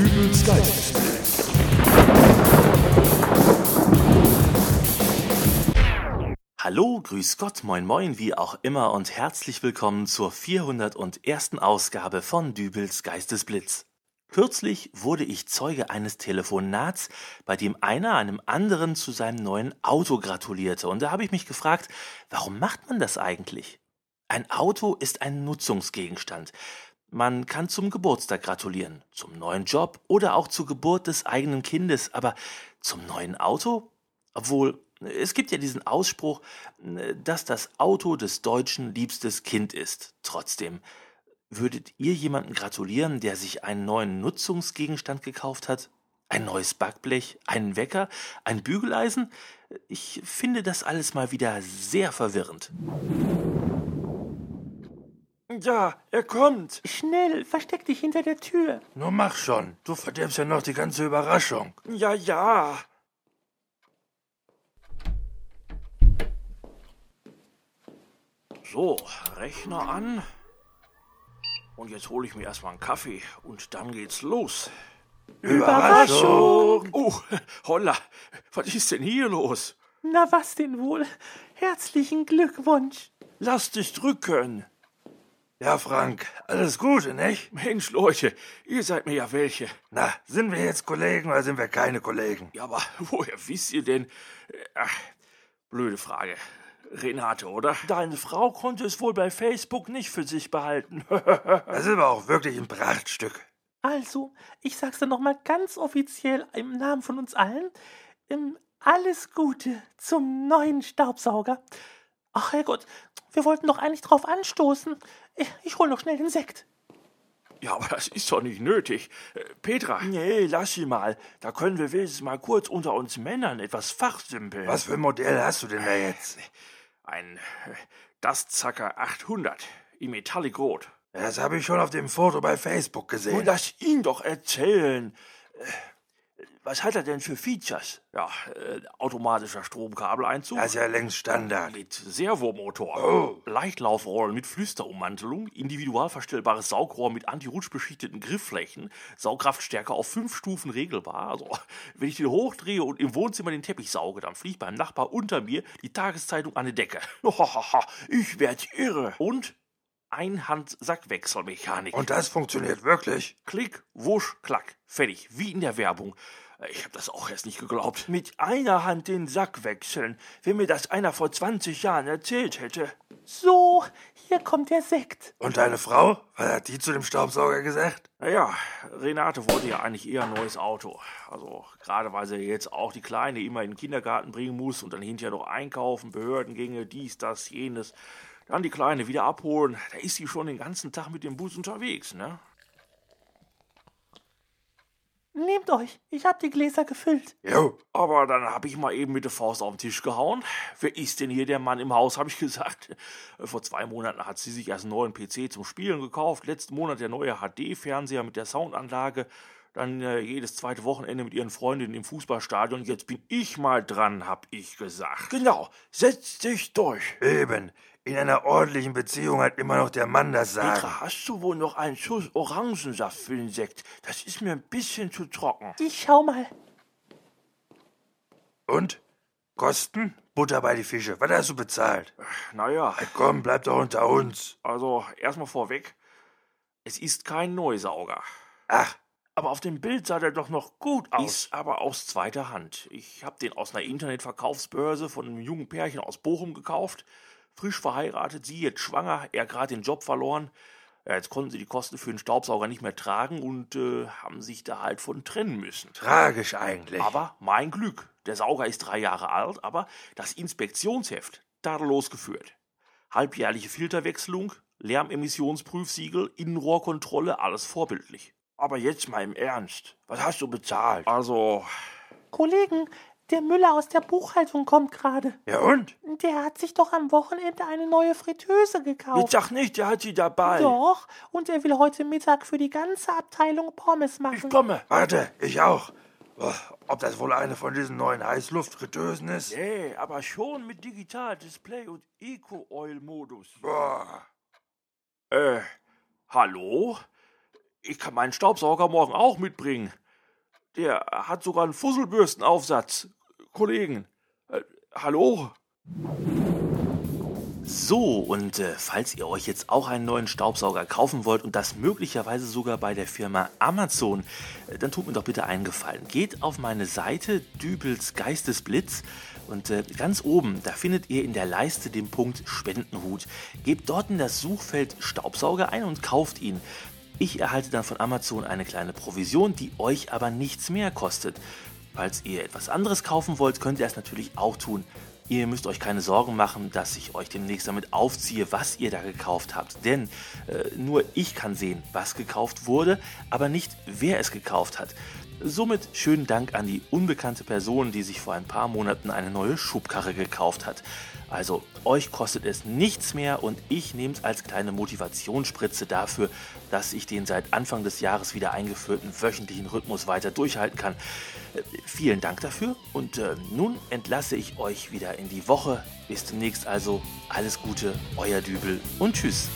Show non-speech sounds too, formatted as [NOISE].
Dübels Geistesblitz. Hallo, grüß Gott, moin moin, wie auch immer und herzlich willkommen zur 401. Ausgabe von Dübels Geistesblitz. Kürzlich wurde ich Zeuge eines Telefonats, bei dem einer einem anderen zu seinem neuen Auto gratulierte. Und da habe ich mich gefragt, warum macht man das eigentlich? Ein Auto ist ein Nutzungsgegenstand. Man kann zum Geburtstag gratulieren, zum neuen Job oder auch zur Geburt des eigenen Kindes, aber zum neuen Auto? Obwohl, es gibt ja diesen Ausspruch, dass das Auto des Deutschen liebstes Kind ist. Trotzdem, würdet ihr jemanden gratulieren, der sich einen neuen Nutzungsgegenstand gekauft hat? Ein neues Backblech, einen Wecker, ein Bügeleisen? Ich finde das alles mal wieder sehr verwirrend. Ja, er kommt. Schnell, versteck dich hinter der Tür. Nur mach schon. Du verderbst ja noch die ganze Überraschung. Ja, ja. So, Rechner an. Und jetzt hole ich mir erstmal einen Kaffee und dann geht's los. Überraschung. Oh, holla, was ist denn hier los? Na was denn wohl? Herzlichen Glückwunsch. Lass dich drücken. Ja, Frank, alles Gute, nicht? Mensch, Leute, ihr seid mir ja welche. Na, sind wir jetzt Kollegen oder sind wir keine Kollegen? Ja, aber woher wisst ihr denn? Ach, blöde Frage. Renate, oder? Deine Frau konnte es wohl bei Facebook nicht für sich behalten. [LAUGHS] Das ist aber auch wirklich ein Prachtstück. Also, ich sag's dann nochmal ganz offiziell im Namen von uns allen. Ähm, alles Gute zum neuen Staubsauger. Ach Herrgott, wir wollten doch eigentlich drauf anstoßen. Ich, ich hol noch schnell den Sekt. Ja, aber das ist doch nicht nötig. Äh, Petra. Nee, lass sie mal. Da können wir wenigstens mal kurz unter uns Männern etwas fachsimpeln. Was für ein Modell hast du denn da jetzt? Ein äh, Dustzacker 800 im Metallic Rot. Das habe ich schon auf dem Foto bei Facebook gesehen. Nun lass ihn doch erzählen. Äh, Was hat er denn für Features? Ja, äh, automatischer Stromkabeleinzug. Das ist ja längst Standard. Mit Servomotor. Oh. Leichtlaufrollen mit Flüsterummantelung, individual verstellbares Saugrohr mit anti-rutsch beschichteten Griffflächen, Saugkraftstärke auf fünf Stufen regelbar. Also, wenn ich den hochdrehe und im Wohnzimmer den Teppich sauge, dann fliegt beim Nachbar unter mir die Tageszeitung an die Decke. [LAUGHS] ich werd irre. Und Einhand-Sackwechselmechanik. Und das funktioniert wirklich? Klick, wusch, klack. Fertig. Wie in der Werbung. Ich habe das auch erst nicht geglaubt. Mit einer Hand den Sack wechseln. Wenn mir das einer vor 20 Jahren erzählt hätte. So, hier kommt der Sekt. Und deine Frau? Was hat die zu dem Staubsauger gesagt? Naja, Renate wollte ja eigentlich eher ein neues Auto. Also, gerade weil sie jetzt auch die Kleine immer in den Kindergarten bringen muss und dann hinterher noch einkaufen, Behördengänge, dies, das, jenes. Dann die Kleine wieder abholen. Da ist sie schon den ganzen Tag mit dem Bus unterwegs, ne? Nehmt euch, ich hab die Gläser gefüllt. Jo. Aber dann hab ich mal eben mit der Faust auf den Tisch gehauen. Wer ist denn hier der Mann im Haus, hab ich gesagt. [LAUGHS] Vor zwei Monaten hat sie sich erst einen neuen PC zum Spielen gekauft. Letzten Monat der neue HD-Fernseher mit der Soundanlage. Dann äh, jedes zweite Wochenende mit ihren Freundinnen im Fußballstadion. Jetzt bin ich mal dran, hab ich gesagt. Genau, setz dich durch. Eben. In einer ordentlichen Beziehung hat immer noch der Mann das Sagen. Petra, hast du wohl noch einen Schuss Orangensaft für den Sekt? Das ist mir ein bisschen zu trocken. Ich schau mal. Und? Kosten? Butter bei die Fische. Was hast du bezahlt? Naja, komm, bleib doch unter uns. also erstmal vorweg. Es ist kein Neusauger. Ach, Aber auf dem Bild sah der doch noch gut aus. Ist aber aus zweiter Hand. Ich habe den aus einer Internetverkaufsbörse von einem jungen Pärchen aus Bochum gekauft. Frisch verheiratet, sie jetzt schwanger, er gerade den Job verloren. Ja, jetzt konnten sie die Kosten für den Staubsauger nicht mehr tragen und äh, haben sich da halt von trennen müssen. tragisch eigentlich. Aber mein Glück. Der Sauger ist drei Jahre alt, aber das Inspektionsheft tadellos geführt. Halbjährliche Filterwechselung, Lärmemissionsprüfsiegel, Innenrohrkontrolle, alles vorbildlich. Aber jetzt mal im Ernst. Was hast du bezahlt? Also, Kollegen, der Müller aus der Buchhaltung kommt gerade. Ja und? Der hat sich doch am Wochenende eine neue Fritteuse Jetzt gekauft. sag nicht, der hat sie dabei. Doch, und er will heute Mittag für die ganze Abteilung Pommes Ich machen. komme. Warte, ich auch. Oh, Ob das wohl eine von diesen neuen Heißluftfritteusen ist? Nee, aber schon mit Digital-Display und Eco-Oil-Modus. Boah. äh, hallo? ich kann meinen Staubsauger morgen auch mitbringen. Der hat sogar einen Fusselbürstenaufsatz. Kollegen, äh, hallo? So, und äh, falls ihr euch jetzt auch einen neuen Staubsauger kaufen wollt und das möglicherweise sogar bei der Firma Amazon, äh, dann tut mir doch bitte einen Gefallen. Geht auf meine Seite Dübels Geistesblitz und äh, ganz oben, da findet ihr in der Leiste den Punkt Spendenhut. Gebt dort in das Suchfeld Staubsauger ein und kauft ihn. Ich erhalte dann von Amazon eine kleine Provision, die euch aber nichts mehr kostet. Falls ihr etwas anderes kaufen wollt, könnt ihr es natürlich auch tun. Ihr müsst euch keine Sorgen machen, dass ich euch demnächst damit aufziehe, was ihr da gekauft habt. Denn äh, nur ich kann sehen, was gekauft wurde, aber nicht wer es gekauft hat. Somit schönen Dank an die unbekannte Person, die sich vor ein paar Monaten eine neue Schubkarre gekauft hat. Also euch kostet es nichts mehr und ich nehme es als kleine Motivationsspritze dafür, dass ich den seit Anfang des Jahres wieder eingeführten wöchentlichen Rhythmus weiter durchhalten kann. Äh, vielen Dank dafür und äh, nun entlasse ich euch wieder in die Woche. Bis demnächst also alles Gute, euer Dübel und tschüss.